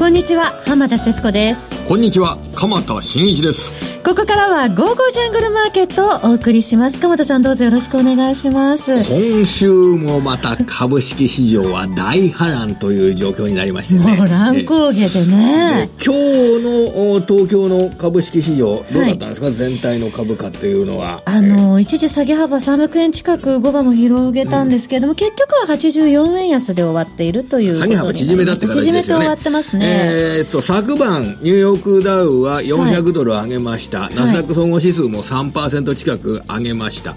こんにちは浜田節子です。こんにちは鎌田新一です。ここからは「ゴーゴージャングルマーケット」をお送りします。鎌田さんどうぞよろしくお願いします。今週もまた株式市場は大波乱という状況になりましてね。もう乱高下でね。今日の東京の株式市場どうだったんですか、はい、全体の株価っていうのは。あの、一時下げ幅300円近く5番も広げたんですけれども、うん、結局は84円安で終わっているという下げ幅縮めだって形ですよね。縮めて終わってますね。えー、っと昨晩ニューヨークダウは400ドル上げました、はい、ナスダック総合指数も3%近く上げました。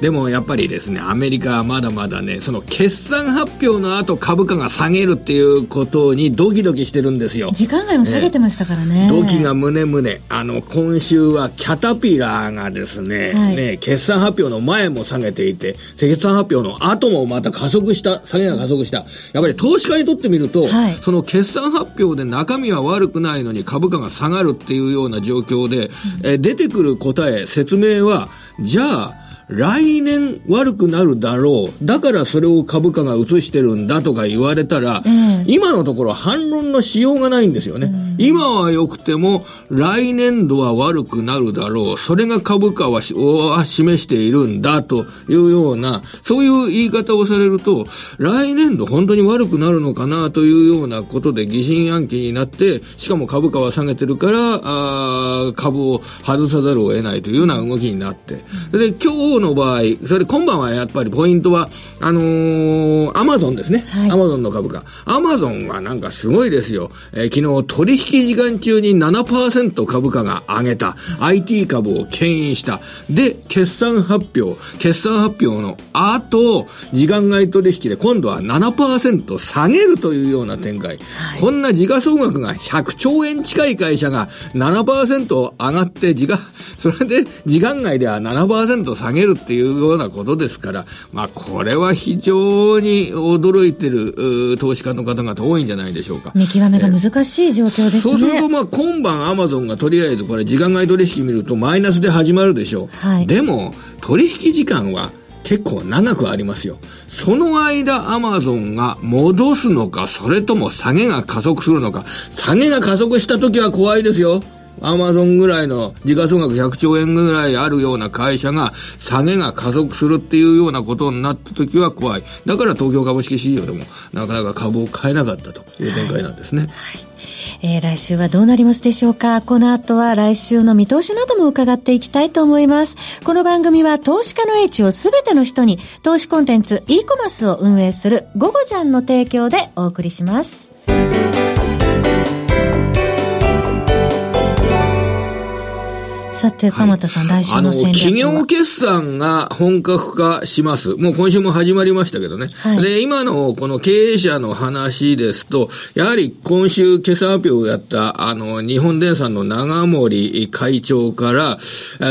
でもやっぱりですね、アメリカはまだまだね、その決算発表の後株価が下げるっていうことにドキドキしてるんですよ。時間外も下げてましたからね。ドキが胸胸。あの、今週はキャタピラーがですね、はい、ね、決算発表の前も下げていて、決算発表の後もまた加速した、下げが加速した。やっぱり投資家にとってみると、はい、その決算発表で中身は悪くないのに株価が下がるっていうような状況で、うん、え出てくる答え、説明は、じゃあ、来年悪くなるだろう。だからそれを株価が映してるんだとか言われたら、今のところ反論のしようがないんですよね。今は良くても、来年度は悪くなるだろう。それが株価は示しているんだというような、そういう言い方をされると、来年度本当に悪くなるのかなというようなことで疑心暗鬼になって、しかも株価は下げてるから、あ株を外さざるを得ないというような動きになって。で、今日の場合、それで今晩はやっぱりポイントは、あのー、アマゾンですね。アマゾンの株価。アマゾンはなんかすごいですよ。えー、昨日取引時間中に7%株価が上げた。IT 株を牽引した。で、決算発表。決算発表の後、時間外取引で今度は7%下げるというような展開。はい、こんな時価総額が100兆円近い会社が7%上がって、時価、それで時間外では7%下げるっていうようなことですから、まあ、これは非常に驚いてる投資家の方々多いんじゃないでしょうか。見極めが難しい状況ですね。そうすると、まあ、今晩アマゾンがとりあえずこれ時間外取引見るとマイナスで始まるでしょう。はい、でも、取引時間は結構長くありますよ。その間アマゾンが戻すのか、それとも下げが加速するのか。下げが加速した時は怖いですよ。アマゾンぐらいの時価総額100兆円ぐらいあるような会社が下げが加速するっていうようなことになった時は怖い。だから東京株式市場でもなかなか株を買えなかったという展開なんですね。はい、はいえー、来週はどうなりますでしょうか？この後は来週の見通しなども伺っていきたいと思います。この番組は投資家の英知をすべての人に投資コンテンツ e コマースを運営するゴゴジャンの提供でお送りします。さて、鎌田さん、はい、来週の戦略企業決算が本格化します。もう今週も始まりましたけどね。はい、で、今のこの経営者の話ですと、やはり今週決算発表をやった、あの、日本電産の長森会長から、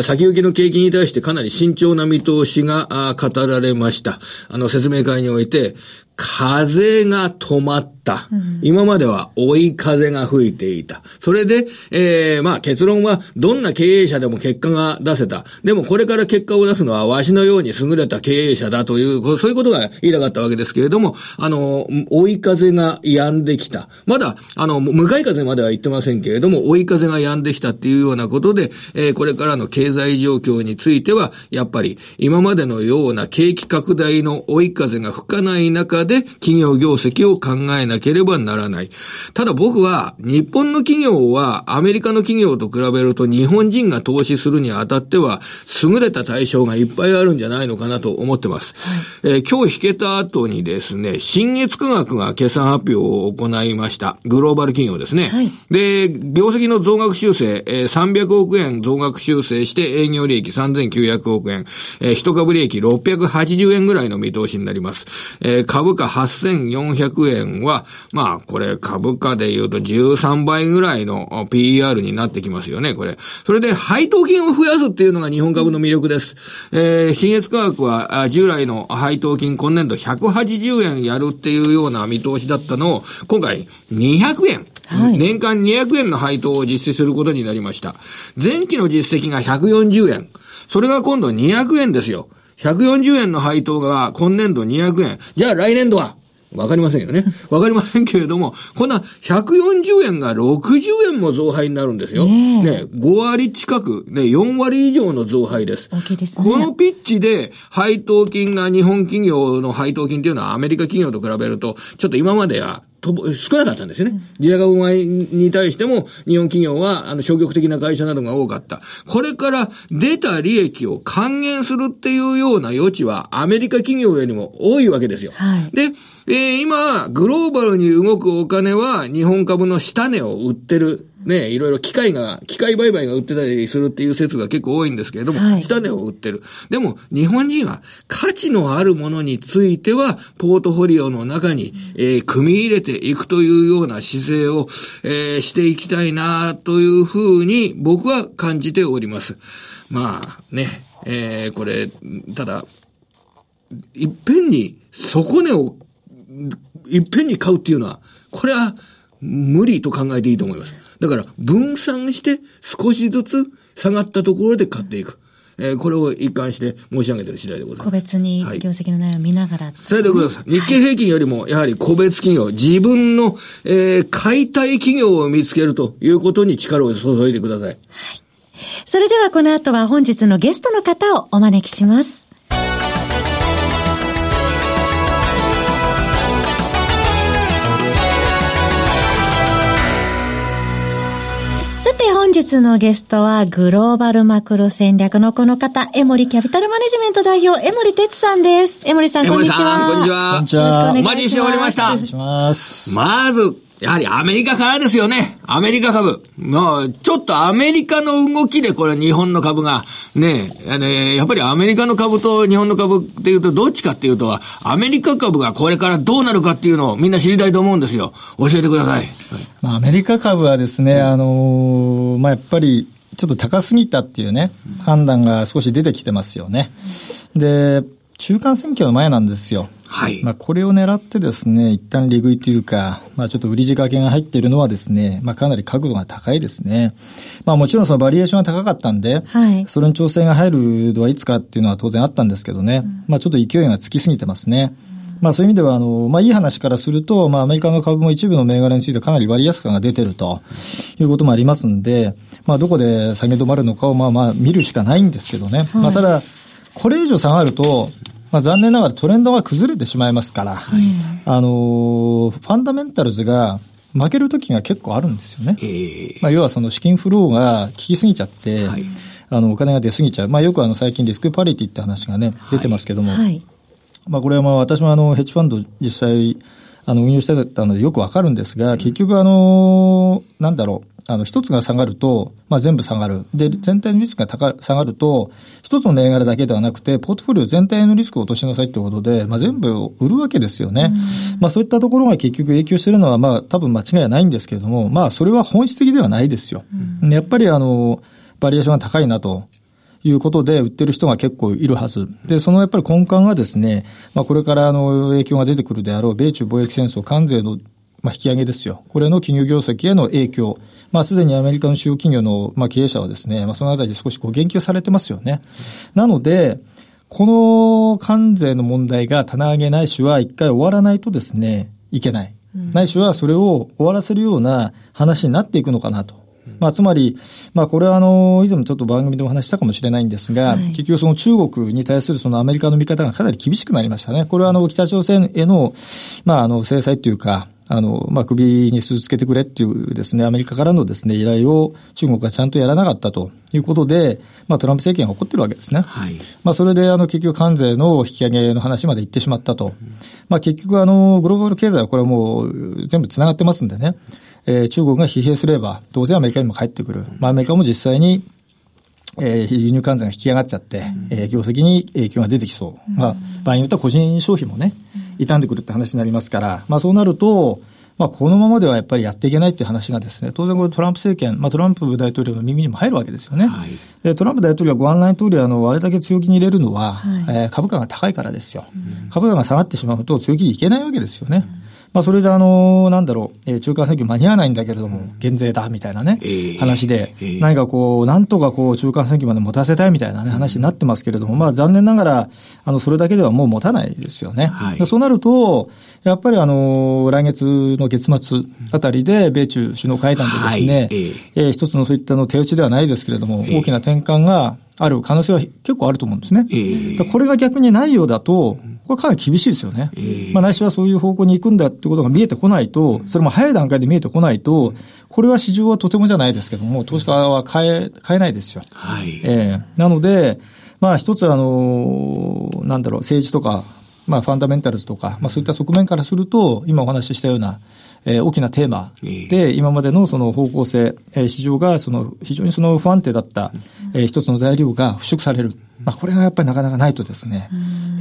先行きの景気に対してかなり慎重な見通しが語られました。あの、説明会において、風が止まった。今までは追い風が吹いていた。それで、えー、まあ結論は、どんな経営者でも結果が出せた。でもこれから結果を出すのは、わしのように優れた経営者だという、そういうことが言いたかったわけですけれども、あの、追い風が止んできた。まだ、あの、向かい風までは言ってませんけれども、追い風が止んできたっていうようなことで、えー、これからの経済状況については、やっぱり、今までのような景気拡大の追い風が吹かない中で、企業業績を考えなければならない。ただ僕は、日本の企業はアメリカの企業と比べると日本人が投資するにあたっては、優れた対象がいっぱいあるんじゃないのかなと思ってます。はい、えー、今日引けた後にですね、新月科学が決算発表を行いました。グローバル企業ですね。はい、で、業績の増額修正、えー、300億円増額修正して営業利益3900億円、えー、一株利益680円ぐらいの見通しになります。えー、株価8400円は、まあ、これ株価で言うと13倍ぐらいの PER になってきますよね、これ。それで配当金を増やすっていうのが日本株の魅力です。えー、新越科学は従来の配当金今年度180円やるっていうような見通しだったのを、今回200円。はい、年間200円の配当を実施することになりました。前期の実績が140円。それが今度200円ですよ。140円の配当が今年度200円。じゃあ来年度は？わかりませんよね。わかりませんけれども、こんな140円が60円も増配になるんですよ。ねね5割近く、ね、4割以上の増配です。大きいですね。このピッチで配当金が日本企業の配当金っていうのはアメリカ企業と比べると、ちょっと今まではと少なかったんですよね。自社株買いに対しても、日本企業は、あの、消極的な会社などが多かった。これから出た利益を還元するっていうような余地は、アメリカ企業よりも多いわけですよ。はい、で、えー、今、グローバルに動くお金は、日本株の下値を売ってる。ね、いろいろ機械が、機械売買が売ってたりするっていう説が結構多いんですけれども、はい、下値を売ってる。でも、日本人は価値のあるものについては、ポートフォリオの中に、えー、組み入れていくというような姿勢を、えー、していきたいな、というふうに僕は感じております。まあ、ね、えー、これ、ただ、いっぺんに底値を、いっぺんに買うっていうのは、これは無理と考えていいと思います。だから分散して少しずつ下がったところで買っていく。えー、これを一貫して申し上げてる次第でございます。個別に業績の内容を見ながら、ね、はい。でございます。日経平均よりも、やはり個別企業、自分の、えー、買いたい企業を見つけるということに力を注いでください。はい。それではこの後は本日のゲストの方をお招きします。本日のゲストはグローバルマクロ戦略のこの方、エモリキャピタルマネジメント代表、エモリ哲さんです。エモリさん、こんにちは。こんにちは。こんにちは。お待ちしておりました。お願いします。まず、やはりアメリカからですよね。アメリカ株。もう、ちょっとアメリカの動きでこれ日本の株が、ね、やっぱりアメリカの株と日本の株っていうとどっちかっていうと、アメリカ株がこれからどうなるかっていうのをみんな知りたいと思うんですよ。教えてください。まあ、アメリカ株はですね、あのー、まあ、やっぱり、ちょっと高すぎたっていうね、判断が少し出てきてますよね。で、中間選挙の前なんですよ。はい。まあ、これを狙ってですね、一旦利食いというか、まあ、ちょっと売り仕掛けが入っているのはですね、まあ、かなり角度が高いですね。まあ、もちろんそのバリエーションが高かったんで、はい。それに調整が入るのはいつかっていうのは当然あったんですけどね、うん、まあ、ちょっと勢いがつきすぎてますね。まあそういう意味では、あの、まあいい話からすると、まあアメリカの株も一部の銘柄についてかなり割安感が出てるということもありますんで、まあどこで下げ止まるのかをまあまあ見るしかないんですけどね。はい、まあただ、これ以上下がると、まあ、残念ながらトレンドが崩れてしまいますから、はい、あのファンダメンタルズが負ける時が結構あるんですよね。えー、まあ、要はその資金フローが効きすぎちゃって、はい、あのお金が出すぎちゃう。まあ、よくあの最近リスクパリティって話がね、出てますけども、はい、まあ、これはまあ私もあのヘッジファンド実際あの運用してたのでよくわかるんですが、結局あの、なんだろう、あの、一つが下がると、まあ、全部下がる。で、全体のリスクが高下がると、一つの銘柄だけではなくて、ポートフォリオ全体のリスクを落としなさいってことで、まあ、全部売るわけですよね。まあ、そういったところが結局影響しているのは、まあ、多分間違いはないんですけれども、まあ、それは本質的ではないですよ。やっぱりあの、バリエーションが高いなと。いうことで売ってる人が結構いるはず。で、そのやっぱり根幹はですね、まあこれからあの影響が出てくるであろう米中貿易戦争関税のまあ引き上げですよ。これの企業業績への影響。まあ、すでにアメリカの主要企業の、まあ、経営者はですね、まあ、そのあたりで少しこう言及されてますよね。なので、この関税の問題が棚上げないしは一回終わらないとですね、いけない。ないしはそれを終わらせるような話になっていくのかなと。まあ、つまり、まあ、これはあの、以前もちょっと番組でお話したかもしれないんですが、はい、結局その中国に対するそのアメリカの見方がかなり厳しくなりましたね。これはあの、北朝鮮への、まあ、あの、制裁というか、あの、まあ、首に鈴つけてくれっていうですね、アメリカからのですね、依頼を中国がちゃんとやらなかったということで、まあ、トランプ政権が怒ってるわけですね。はい。まあ、それで、あの、結局関税の引き上げの話まで行ってしまったと。うん、まあ、結局、あの、グローバル経済はこれはもう全部繋がってますんでね、えー、中国が疲弊すれば、当然アメリカにも帰ってくる。まあ、アメリカも実際にえー、輸入関税が引き上がっちゃって、えー、業績に影響が出てきそう。まあ、場合によっては個人消費もね、傷んでくるって話になりますから、まあそうなると、まあこのままではやっぱりやっていけないっていう話がですね、当然これトランプ政権、まあトランプ大統領の耳にも入るわけですよね。はい、で、トランプ大統領はご案内通り、あの、あれだけ強気に入れるのは、はい、えー、株価が高いからですよ。株価が下がってしまうと強気にいけないわけですよね。まあ、それであの、なんだろう、えー、中間選挙間に合わないんだけれども、減税だ、みたいなね、えー、話で、えー、何かこう、なんとかこう、中間選挙まで持たせたいみたいなね、話になってますけれども、まあ、残念ながら、あの、それだけではもう持たないですよね。はい、そうなると、やっぱりあの、来月の月末あたりで、米中首脳会談でですね、はい、えー、えー、一つのそういったの手打ちではないですけれども、大きな転換がある可能性は結構あると思うんですね。えー、これが逆にないようだと、これかなり厳しいですよね。えー、まあ、ないしはそういう方向に行くんだってことが見えてこないと、それも早い段階で見えてこないと、これは市場はとてもじゃないですけども、投資家は買え、買えないですよ。はい。えー、なので、まあ一つあの、なんだろう、政治とか、まあファンダメンタルズとか、まあそういった側面からすると、今お話ししたような、えー、大きなテーマで、今までのその方向性、えー、市場がその非常にその不安定だった、えー、一つの材料が払拭される。まあ、これがやっぱりなかなかないとですね、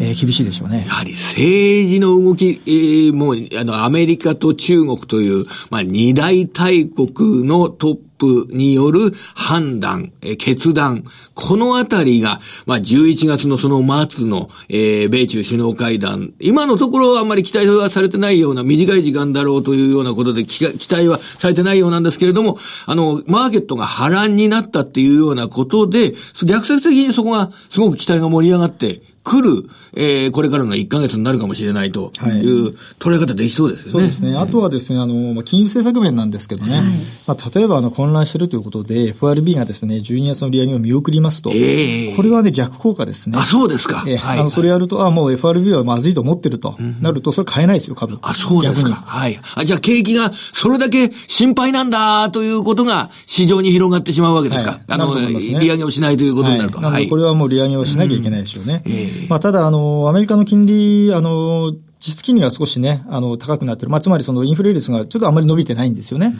えー、厳しいでしょうね。やはり政治の動き、えー、もう、あの、アメリカと中国という、まあ、二大大国のトッププによる判断、え決断、このあたりが、まあ、11月のその末の、えー、米中首脳会談、今のところあんまり期待はされてないような短い時間だろうというようなことで期待はされてないようなんですけれども、あの、マーケットが波乱になったっていうようなことで、逆説的にそこがすごく期待が盛り上がって、来る、えー、これからの1ヶ月になるかもしれないという捉え方できそうですね。そうですね。あとはですね、あの、金融政策面なんですけどね、はい、まあ、例えばあの混乱しているということで、FRB がですね、12月の利上げを見送りますと、えー、これはね、逆効果ですね。あ、そうですか。えー、はい、あの、それやると、あ、もう FRB はまずいと思ってると、なると、それ買えないですよ、株。あ、そうですか。はい。あ、じゃあ景気がそれだけ心配なんだということが市場に広がってしまうわけですか。はい、あの、ね、利上げをしないということになると。はい。これはもう利上げをしなきゃいけないですよね。うん、えー、まあ、ただ、あの、アメリカの金利、あの、実質金利は少しね、あの、高くなってる。まあ、つまりそのインフレ率がちょっとあまり伸びてないんですよね。うん、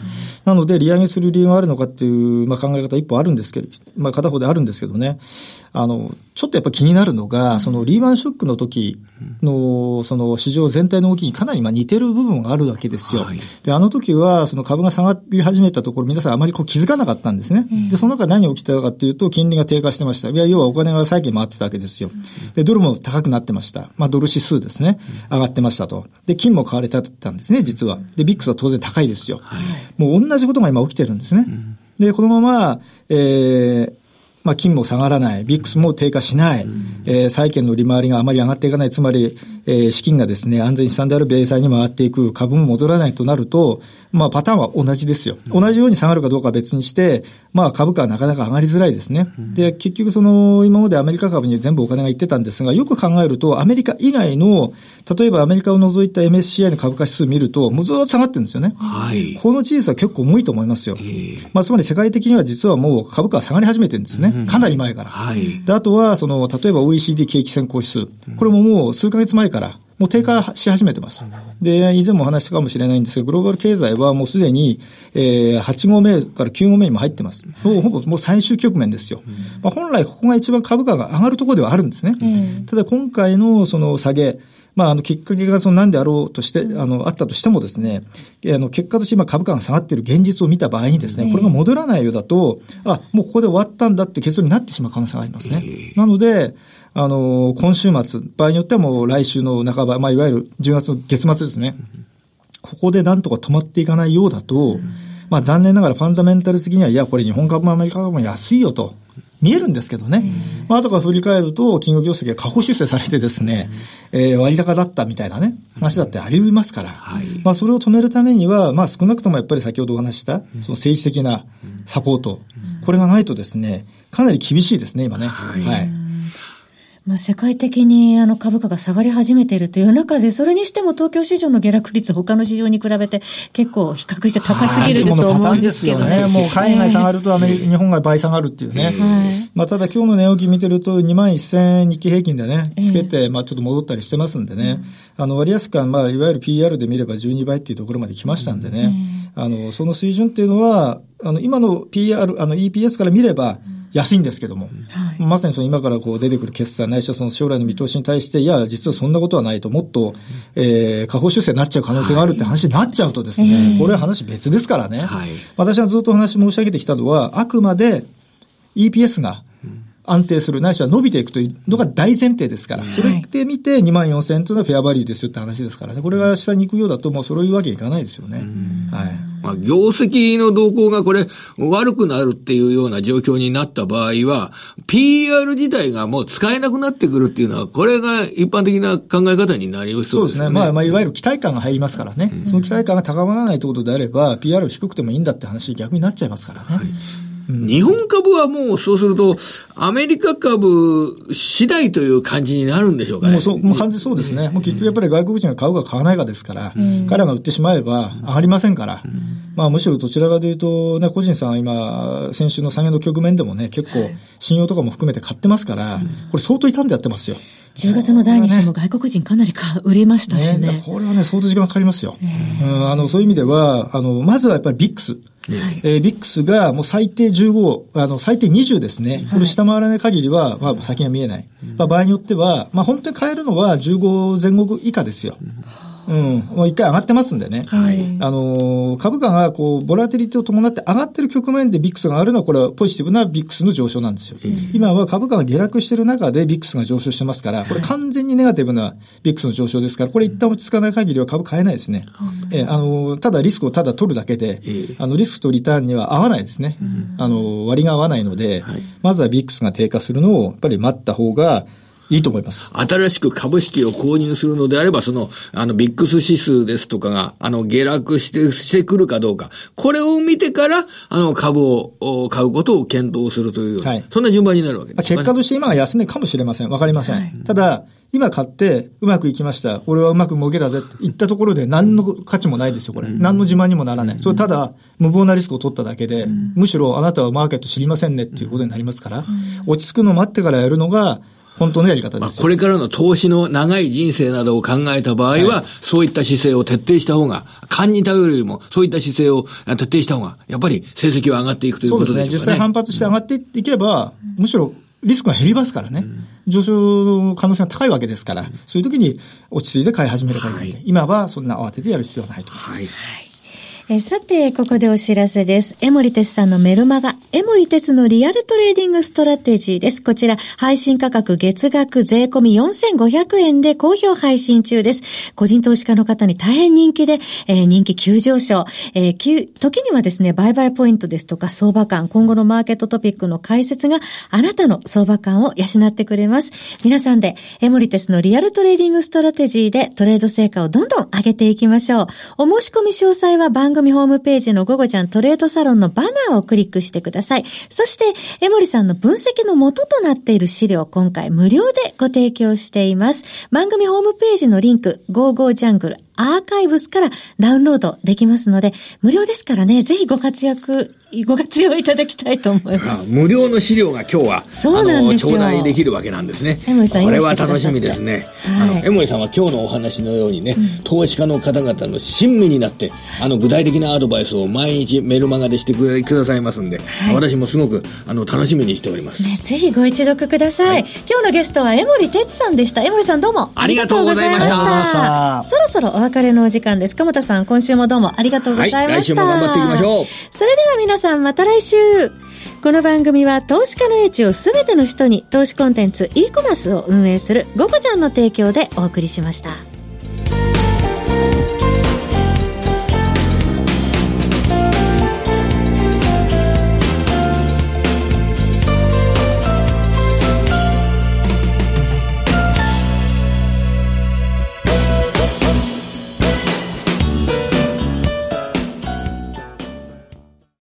なので、利上げする理由があるのかっていう、まあ、考え方一歩あるんですけど、まあ、片方であるんですけどね。あの、ちょっとやっぱ気になるのが、そのリーマンショックの時の、その市場全体の動きにかなり似てる部分があるわけですよ。はい、で、あの時は、その株が下がり始めたところ、皆さんあまりこう気づかなかったんですね。で、その中何が起きたかというと、金利が低下してました。いや、要はお金が債券回ってたわけですよ。で、ドルも高くなってました。まあ、ドル指数ですね。上がってましたと。で、金も買われたんですね、実は。で、ビックスは当然高いですよ。はい、もう同じことが今起きてるんですね。で、このまま、えー、まあ、金も下がらない、ビックスも低下しない、うん、えー、債券の利回りがあまり上がっていかない、つまり、えー、資金がですね、安全資産である米債に回っていく、株も戻らないとなると、まあ、パターンは同じですよ。同じように下がるかどうかは別にして、まあ、株価はなかなか上がりづらいですね。で、結局その、今までアメリカ株に全部お金がいってたんですが、よく考えると、アメリカ以外の、例えばアメリカを除いた MSCI の株価指数を見ると、もうずっと下がってるんですよね。はい。この事実は結構重いと思いますよ。えー、まあ、つまり世界的には実はもう株価は下がり始めてるんですよね。かなり前から。はい。で、あとは、その、例えば OECD 景気先行指数。これももう数ヶ月前から、もう低下し始めてます。で、以前も話したかもしれないんですが、グローバル経済はもうすでに、えー、8号目から9号目にも入ってます。もうほぼもう最終局面ですよ。まあ、本来ここが一番株価が上がるところではあるんですね。ただ今回のその下げ、まあ、あの、きっかけがその何であろうとして、あの、あったとしてもですね、あの、結果として今株価が下がっている現実を見た場合にですね、これが戻らないようだと、あ、もうここで終わったんだって結論になってしまう可能性がありますね。なので、あの、今週末、場合によってはもう来週の半ば、まあ、いわゆる10月の月末ですね。ここでなんとか止まっていかないようだと、まあ、残念ながらファンダメンタル的には、いや、これ日本株もアメリカ株も安いよと。見えるんですけどね。まあ、後から振り返ると、金融業績が過去修正されてですね、えー、割高だったみたいなね、話だってありますから、はい、まあ、それを止めるためには、まあ、少なくともやっぱり先ほどお話した、その政治的なサポート、これがないとですね、かなり厳しいですね、今ね。はい、はいまあ、世界的にあの株価が下がり始めているという中で、それにしても東京市場の下落率、他の市場に比べて結構比較して高すぎると思うんですけどね。ねもう海外下がるとアメリカ、日本が倍下がるっていうね。まあ、ただ今日の値動き見てると2万1000日経平均でね、つけて、まあちょっと戻ったりしてますんでね。あの、割安感、まあいわゆる PR で見れば12倍っていうところまで来ましたんでね。あの、その水準っていうのは、あの、今の PR、あの EPS から見れば、安いんですけども、はい、まさにその今からこう出てくる決算、ないしはその将来の見通しに対して、いや、実はそんなことはないと、もっと、えー、下方修正になっちゃう可能性があるって話になっちゃうとですね、はい、これは話別ですからね、はい、私はずっと話申し上げてきたのは、あくまで EPS が安定する、ないしは伸びていくというのが大前提ですから、それで見て2万4000円というのはフェアバリューですよって話ですからね、これが下に行くようだと、もうそういうわけにいかないですよね。はい。まあ、業績の動向がこれ悪くなるっていうような状況になった場合は、PR 自体がもう使えなくなってくるっていうのは、これが一般的な考え方になりそうですね。そうですね。まあ、まあ、いわゆる期待感が入りますからね。うん、その期待感が高まらないということであれば、PR 低くてもいいんだって話逆になっちゃいますからね。はい日本株はもうそうすると、アメリカ株次第という感じになるんでしょうかね。もうそう、もう完全そうですね。もう結局やっぱり外国人が買うか買わないかですから、彼らが売ってしまえば上がりませんから、まあむしろどちらかというと、ね、個人さん今、先週の下げの局面でもね、結構信用とかも含めて買ってますから、これ相当傷んでやってますよ。10月の第2週も外国人かなりか売れましたしね。ねこれはね、相当時間かかりますよ。うん、あの、そういう意味では、あの、まずはやっぱりビックス。はい、えー、ビックスがもう最低15、あの、最低20ですね。これ下回らない限りは、まあ先が見えない。まあ場合によっては、まあ本当に買えるのは15前後以下ですよ。うん、もう一回上がってますんでね。はい。あの、株価がこう、ボラティリティを伴って上がってる局面で VIXがあるのは、これはポジティブな VIXの上昇なんですよ。今は株価が下落してる中で VIXが上昇してますから、これ完全にネガティブな VIXの上昇ですから、これ一旦落ち着かない限りは株買えないですね。えあの、ただリスクをただ取るだけで、あの、リスクとリターンには合わないですね。あの、割が合わないので、まずは VIXが低下するのを、やっぱり待った方が、いいと思います。新しく株式を購入するのであれば、その、あの、ビックス指数ですとかが、あの、下落して、してくるかどうか。これを見てから、あの、株を買うことを検討するという、はい、そんな順番になるわけです、ね、結果として今が安値かもしれません。わかりません。はい、ただ、今買ってうまくいきました。俺はうまく儲けたぜって言ったところで何の価値もないですよ、これ。何の自慢にもならない。それただ無謀なリスクを取っただけで、むしろあなたはマーケット知りませんねっていうことになりますから、落ち着くのを待ってからやるのが、本当のやり方です。これからの投資の長い人生などを考えた場合は、はい、そういった姿勢を徹底した方が、勘に頼るよりも、そういった姿勢を徹底した方が、やっぱり成績は上がっていくということですね。そうですね。実際反発して上がっていけば、むしろリスクが減りますからね。上昇の可能性が高いわけですから、そういう時に落ち着いて買い始めればいいので、はい、今はそんな慌ててやる必要はないと思います。はいえさて、ここでお知らせです。エモリテスさんのメルマガ、エモリテスのリアルトレーディングストラテジーです。こちら、配信価格月額税込4500円で好評配信中です。個人投資家の方に大変人気で、えー、人気急上昇。えー、時にはですね、売買ポイントですとか相場感、今後のマーケットトピックの解説があなたの相場感を養ってくれます。皆さんで、エモリテスのリアルトレーディングストラテジーでトレード成果をどんどん上げていきましょう。お申し込み詳細は番組ホームページの午後ちゃんトレードサロンのバナーをクリックしてください。そして、江守さんの分析の元となっている資料、今回無料でご提供しています。番組ホームページのリンク、55ジャングルアーカイブスからダウンロードできますので、無料ですからね、ぜひご活躍ご活用いただきたいと思います。無料の資料が今日は、そうなんですよ。頂戴できるわけなんですね。これは楽しみですね。はい、あの、江森さんは今日のお話のようにね、うん、投資家の方々の親身になって、あの、具体的なアドバイスを毎日メルマガでしてくださいますんで、はい、私もすごく、あの、楽しみにしております。ね、ぜひご一読ください。はい、今日のゲストは江森哲さんでした。江森さんどうもありがとうございました。そろそろお別れのお時間です。鎌田さん、今週もどうもありがとうございました。来週も頑張っていきましょう。それでは皆さん、また来週。この番組は投資家の英知をすべての人に投資コンテンツ e コマースを運営するゴゴちゃんの提供でお送りしました。